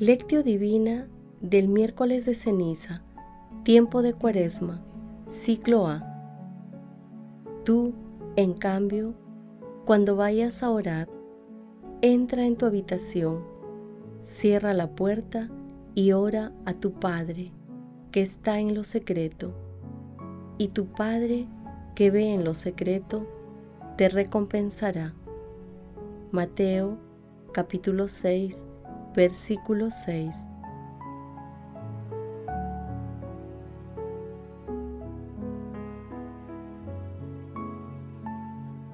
Lectio Divina del miércoles de ceniza, tiempo de cuaresma, ciclo A. Tú, en cambio, cuando vayas a orar, entra en tu habitación, cierra la puerta y ora a tu Padre que está en lo secreto, y tu Padre que ve en lo secreto te recompensará. Mateo capítulo 6 versículo 6.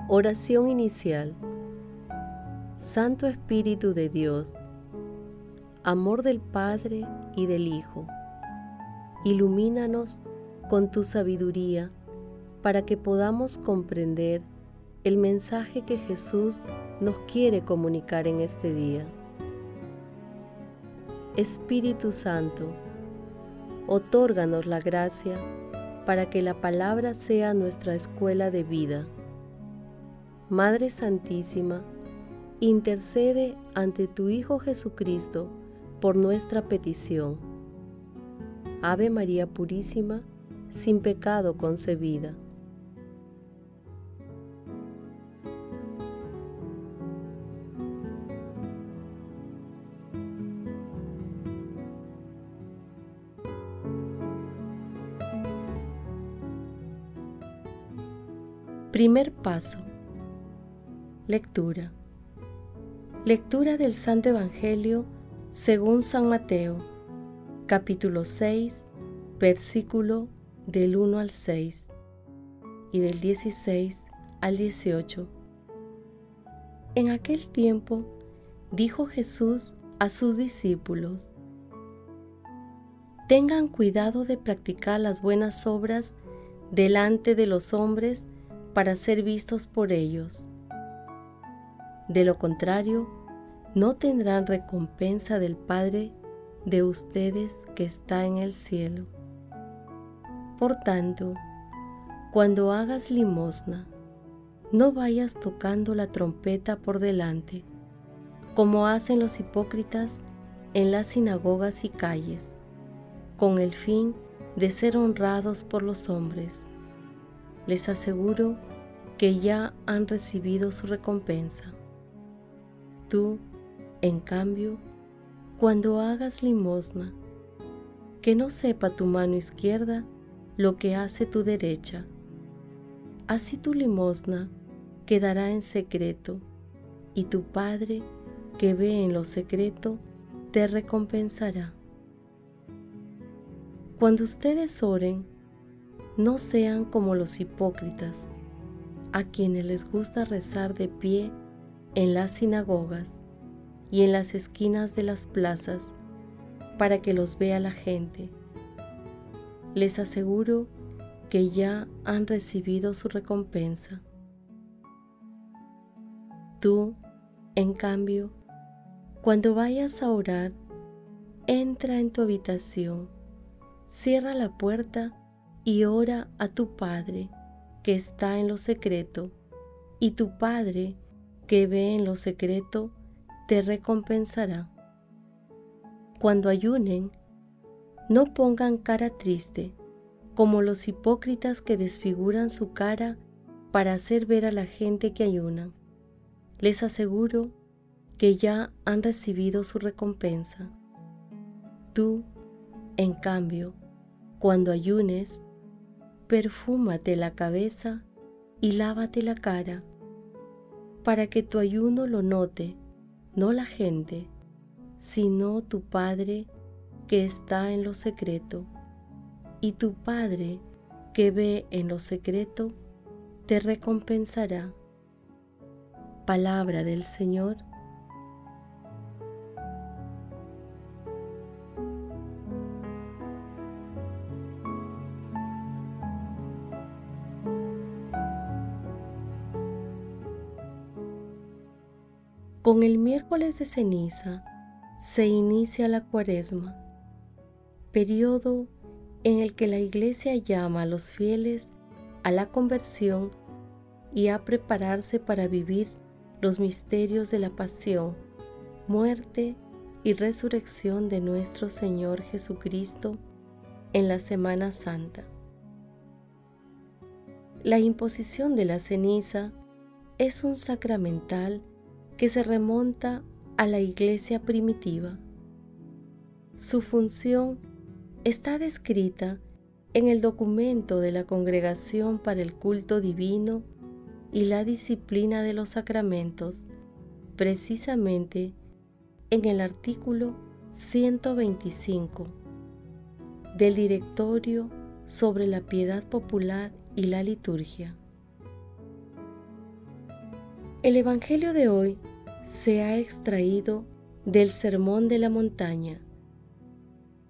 Oración inicial. Santo Espíritu de Dios, amor del Padre y del Hijo, ilumínanos con tu sabiduría para que podamos comprender el mensaje que Jesús nos quiere comunicar en este día. Espíritu Santo, otórganos la gracia para que la palabra sea nuestra escuela de vida. Madre Santísima, intercede ante tu Hijo Jesucristo por nuestra petición. Ave María Purísima, sin pecado concebida. Primer paso. Lectura. Lectura del Santo Evangelio según San Mateo, capítulo 6, versículo del 1 al 6 y del 16 al 18. En aquel tiempo dijo Jesús a sus discípulos, Tengan cuidado de practicar las buenas obras delante de los hombres para ser vistos por ellos. De lo contrario, no tendrán recompensa del Padre de ustedes que está en el cielo. Por tanto, cuando hagas limosna, no vayas tocando la trompeta por delante, como hacen los hipócritas en las sinagogas y calles, con el fin de ser honrados por los hombres les aseguro que ya han recibido su recompensa. Tú, en cambio, cuando hagas limosna, que no sepa tu mano izquierda lo que hace tu derecha. Así tu limosna quedará en secreto, y tu Padre, que ve en lo secreto, te recompensará. Cuando ustedes oren, no sean como los hipócritas, a quienes les gusta rezar de pie en las sinagogas y en las esquinas de las plazas para que los vea la gente. Les aseguro que ya han recibido su recompensa. Tú, en cambio, cuando vayas a orar, entra en tu habitación, cierra la puerta y ora a tu Padre que está en lo secreto, y tu Padre que ve en lo secreto te recompensará. Cuando ayunen, no pongan cara triste, como los hipócritas que desfiguran su cara para hacer ver a la gente que ayunan. Les aseguro que ya han recibido su recompensa. Tú, en cambio, cuando ayunes, perfúmate la cabeza y lávate la cara, para que tu ayuno lo note, no la gente, sino tu Padre que está en lo secreto, y tu Padre que ve en lo secreto, te recompensará. Palabra del Señor El miércoles de ceniza se inicia la cuaresma, periodo en el que la iglesia llama a los fieles a la conversión y a prepararse para vivir los misterios de la pasión, muerte, y resurrección de nuestro Señor Jesucristo en la Semana Santa. La imposición de la ceniza es un sacramental que se remonta a la iglesia primitiva. Su función está descrita en el documento de la Congregación para el Culto Divino y la Disciplina de los Sacramentos, precisamente en el artículo 125 del Directorio sobre la Piedad Popular y la Liturgia. El Evangelio de hoy se ha extraído del Sermón de la Montaña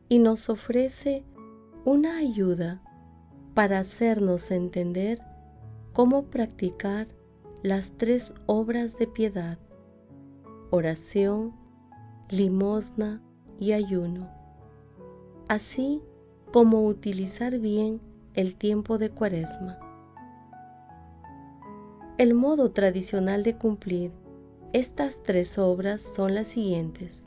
y nos ofrece una ayuda para hacernos entender cómo practicar las tres obras de piedad, oración, limosna y ayuno, así como utilizar bien el tiempo de cuaresma. El modo tradicional de cumplir estas tres obras son las siguientes.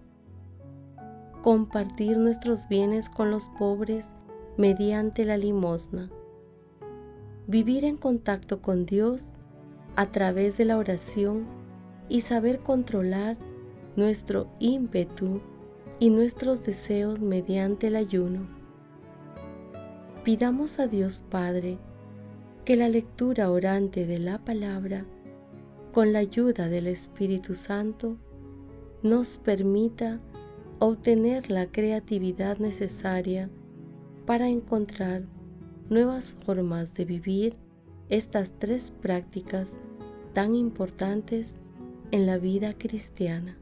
Compartir nuestros bienes con los pobres mediante la limosna. Vivir en contacto con Dios a través de la oración y saber controlar nuestro ímpetu y nuestros deseos mediante el ayuno. Pidamos a Dios Padre que la lectura orante de la palabra, con la ayuda del Espíritu Santo, nos permita obtener la creatividad necesaria para encontrar nuevas formas de vivir estas tres prácticas tan importantes en la vida cristiana.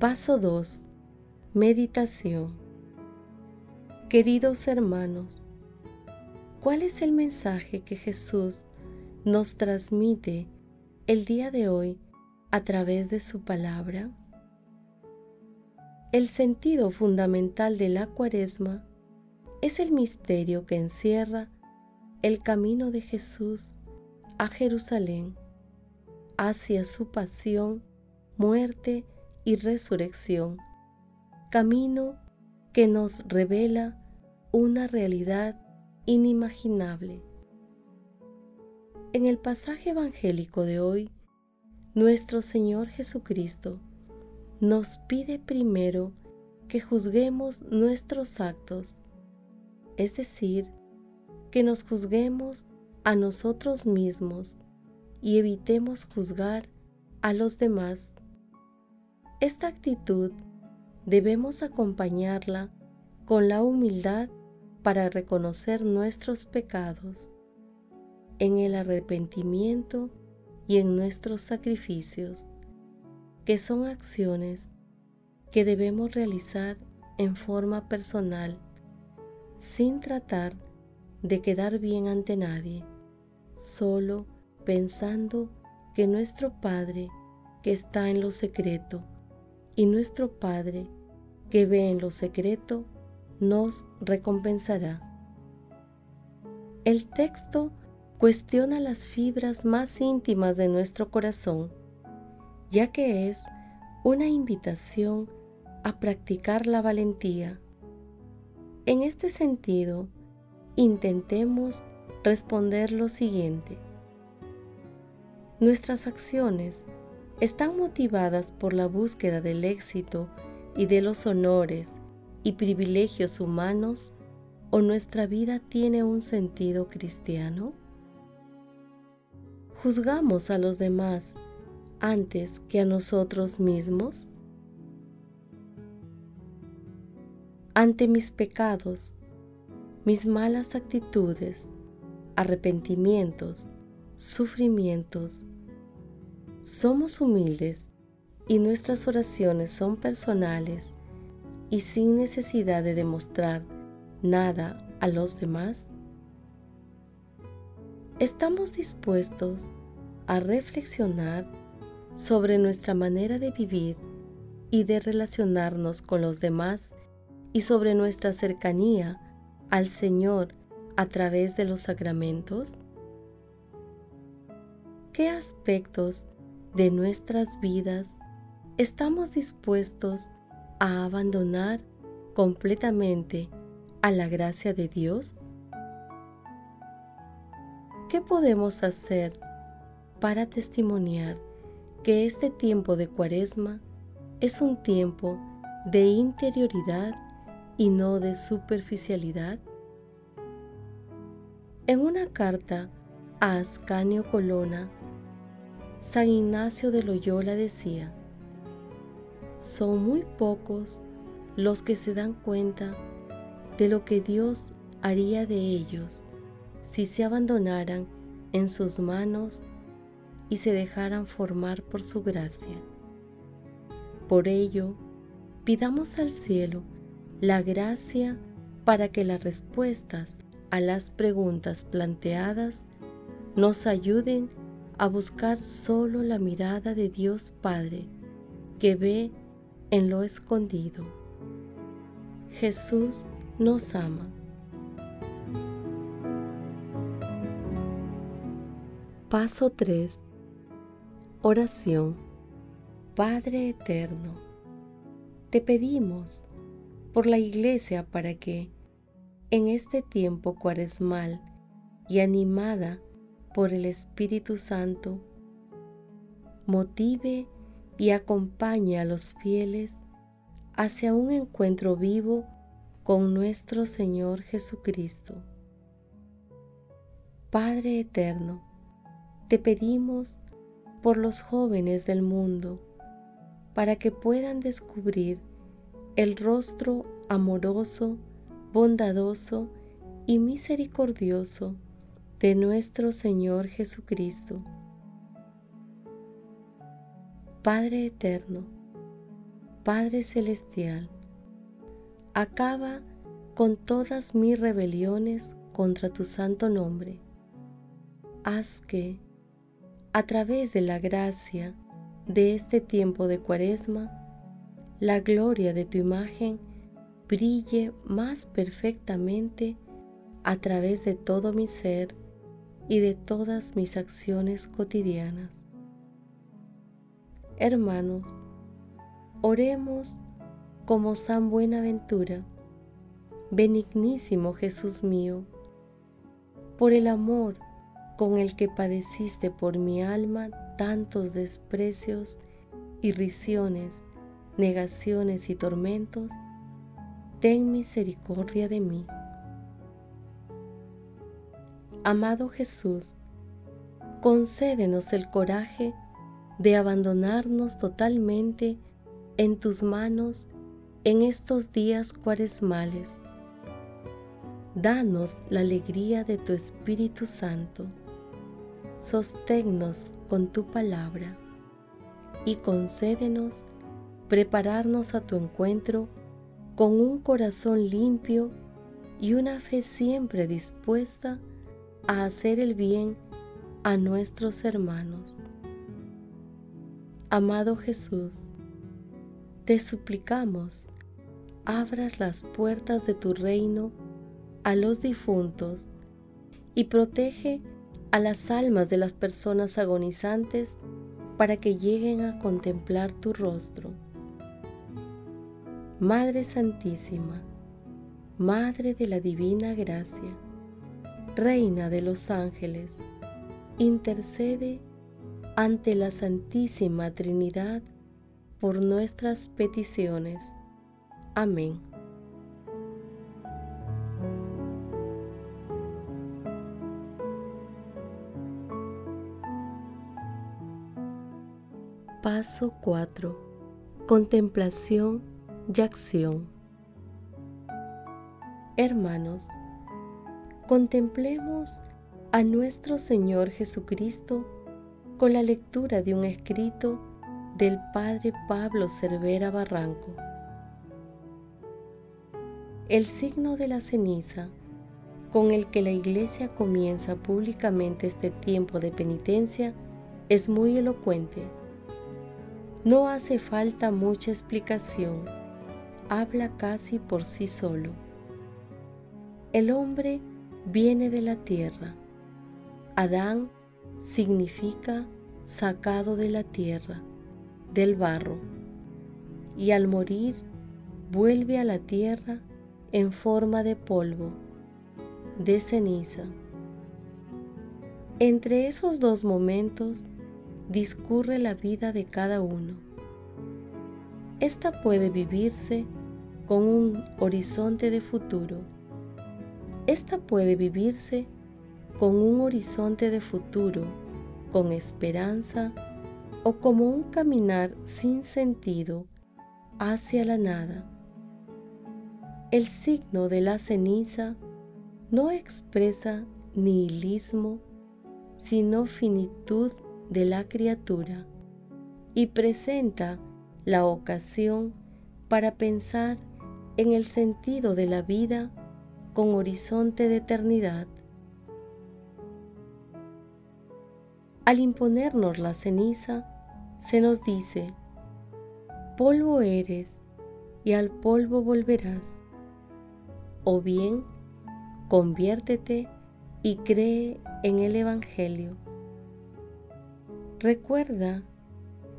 Paso 2. Meditación. Queridos hermanos, ¿cuál es el mensaje que Jesús nos transmite el día de hoy a través de su palabra? El sentido fundamental de la cuaresma es el misterio que encierra el camino de Jesús a Jerusalén hacia su pasión, muerte y resurrección, camino que nos revela una realidad inimaginable. En el pasaje evangélico de hoy, nuestro Señor Jesucristo nos pide primero que juzguemos nuestros actos, es decir, que nos juzguemos a nosotros mismos y evitemos juzgar a los demás. Esta actitud debemos acompañarla con la humildad para reconocer nuestros pecados en el arrepentimiento y en nuestros sacrificios, que son acciones que debemos realizar en forma personal, sin tratar de quedar bien ante nadie, solo pensando que nuestro Padre que está en lo secreto y nuestro Padre que ve en lo secreto nos recompensará. El texto cuestiona las fibras más íntimas de nuestro corazón, ya que es una invitación a practicar la valentía. En este sentido, intentemos responder lo siguiente. Nuestras acciones están motivadas por la búsqueda del éxito y de los honores y privilegios humanos o nuestra vida tiene un sentido cristiano? ¿Juzgamos a los demás antes que a nosotros mismos? Ante mis pecados, mis malas actitudes, arrepentimientos, sufrimientos, somos humildes y nuestras oraciones son personales y sin necesidad de demostrar nada a los demás? estamos dispuestos a reflexionar sobre nuestra manera de vivir y de relacionarnos con los demás y sobre nuestra cercanía al Señor a través de los sacramentos? ¿Qué aspectos de nuestras vidas estamos dispuestos a abandonar completamente a la gracia de Dios? ¿Qué podemos hacer para testimoniar que este tiempo de cuaresma es un tiempo de interioridad y no de superficialidad? En una carta a Ascanio Colonna, San Ignacio de Loyola decía, son muy pocos los que se dan cuenta de lo que Dios haría de ellos si se abandonaran en sus manos y se dejaran formar por su gracia. Por ello, pidamos al cielo la gracia para que las respuestas a las preguntas planteadas nos ayuden a buscar solo la mirada de Dios Padre que ve en lo escondido. Jesús nos ama. Paso 3. Oración. Padre Eterno, te pedimos por la Iglesia para que, en este tiempo cuaresmal y animada por el Espíritu Santo, motive y acompañe a los fieles hacia un encuentro vivo con nuestro Señor Jesucristo. Padre Eterno, te pedimos por los jóvenes del mundo, para que puedan descubrir el rostro amoroso, bondadoso y misericordioso de nuestro Señor Jesucristo. Padre eterno, Padre celestial, acaba con todas mis rebeliones contra tu santo nombre. Haz que, a través de la gracia de este tiempo de cuaresma, la gloria de tu imagen brille más perfectamente a través de todo mi ser y de todas mis acciones cotidianas. Hermanos, oremos como San Buenaventura, benignísimo Jesús mío, por el amor con el que padeciste por mi alma tantos desprecios, irrisiones, negaciones y tormentos, ten misericordia de mí. Amado Jesús, concédenos el coraje de abandonarnos totalmente en tus manos en estos días cuaresmales. Danos la alegría de tu Espíritu Santo sosténnos con tu palabra y concédenos prepararnos a tu encuentro con un corazón limpio y una fe siempre dispuesta a hacer el bien a nuestros hermanos. Amado Jesús, te suplicamos, abras las puertas de tu reino a los difuntos y protege a las almas de las personas agonizantes para que lleguen a contemplar tu rostro. Madre Santísima, Madre de la Divina Gracia, Reina de los Ángeles, intercede ante la Santísima Trinidad por nuestras peticiones. Amén. Paso 4. Contemplación y acción. Hermanos, contemplemos a nuestro Señor Jesucristo con la lectura de un escrito del Padre Pablo Cervera Barranco. El signo de la ceniza con el que la Iglesia comienza públicamente este tiempo de penitencia es muy elocuente no hace falta mucha explicación, habla casi por sí solo. El hombre viene de la tierra. Adán significa sacado de la tierra, del barro, y al morir vuelve a la tierra en forma de polvo, de ceniza. Entre esos dos momentos discurre la vida de cada uno. Esta puede vivirse con un horizonte de futuro. Esta puede vivirse con un horizonte de futuro, con esperanza o como un caminar sin sentido hacia la nada. El signo de la ceniza no expresa nihilismo, sino finitud de la criatura y presenta la ocasión para pensar en el sentido de la vida con horizonte de eternidad. Al imponernos la ceniza, se nos dice, polvo eres y al polvo volverás. O bien, conviértete y cree en el Evangelio. Recuerda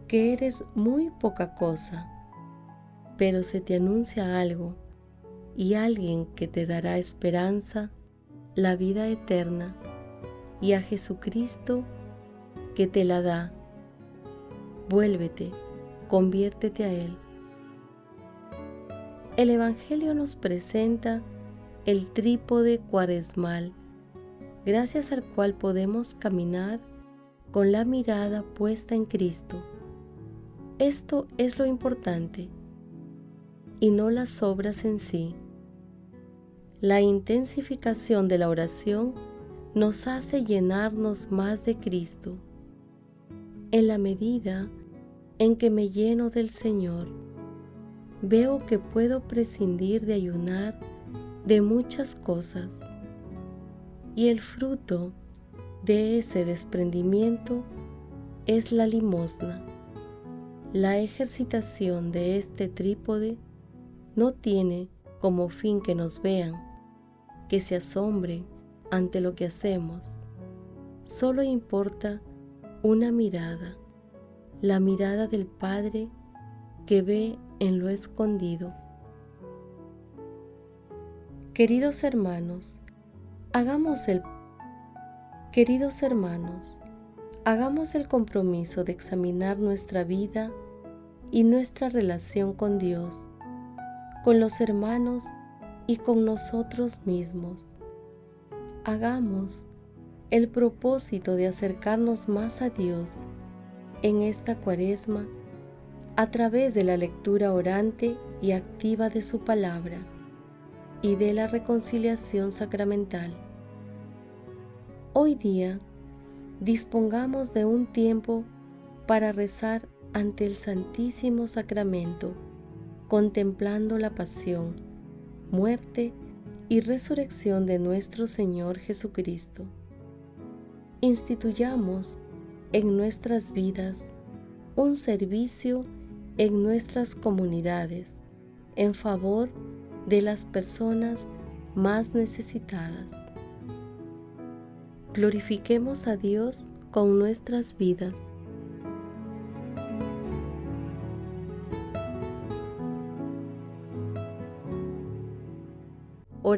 que eres muy poca cosa, pero se te anuncia algo y alguien que te dará esperanza, la vida eterna y a Jesucristo que te la da. Vuélvete, conviértete a Él. El Evangelio nos presenta el trípode cuaresmal, gracias al cual podemos caminar con la mirada puesta en Cristo. Esto es lo importante y no las obras en sí. La intensificación de la oración nos hace llenarnos más de Cristo. En la medida en que me lleno del Señor, veo que puedo prescindir de ayunar de muchas cosas y el fruto de ese desprendimiento es la limosna. La ejercitación de este trípode no tiene como fin que nos vean, que se asombren ante lo que hacemos. Solo importa una mirada, la mirada del Padre que ve en lo escondido. Queridos hermanos, hagamos el Queridos hermanos, hagamos el compromiso de examinar nuestra vida y nuestra relación con Dios, con los hermanos y con nosotros mismos. Hagamos el propósito de acercarnos más a Dios en esta cuaresma a través de la lectura orante y activa de su palabra y de la reconciliación sacramental. Hoy día dispongamos de un tiempo para rezar ante el Santísimo Sacramento, contemplando la pasión, muerte y resurrección de nuestro Señor Jesucristo. Instituyamos en nuestras vidas un servicio en nuestras comunidades en favor de las personas más necesitadas. Glorifiquemos a Dios con nuestras vidas.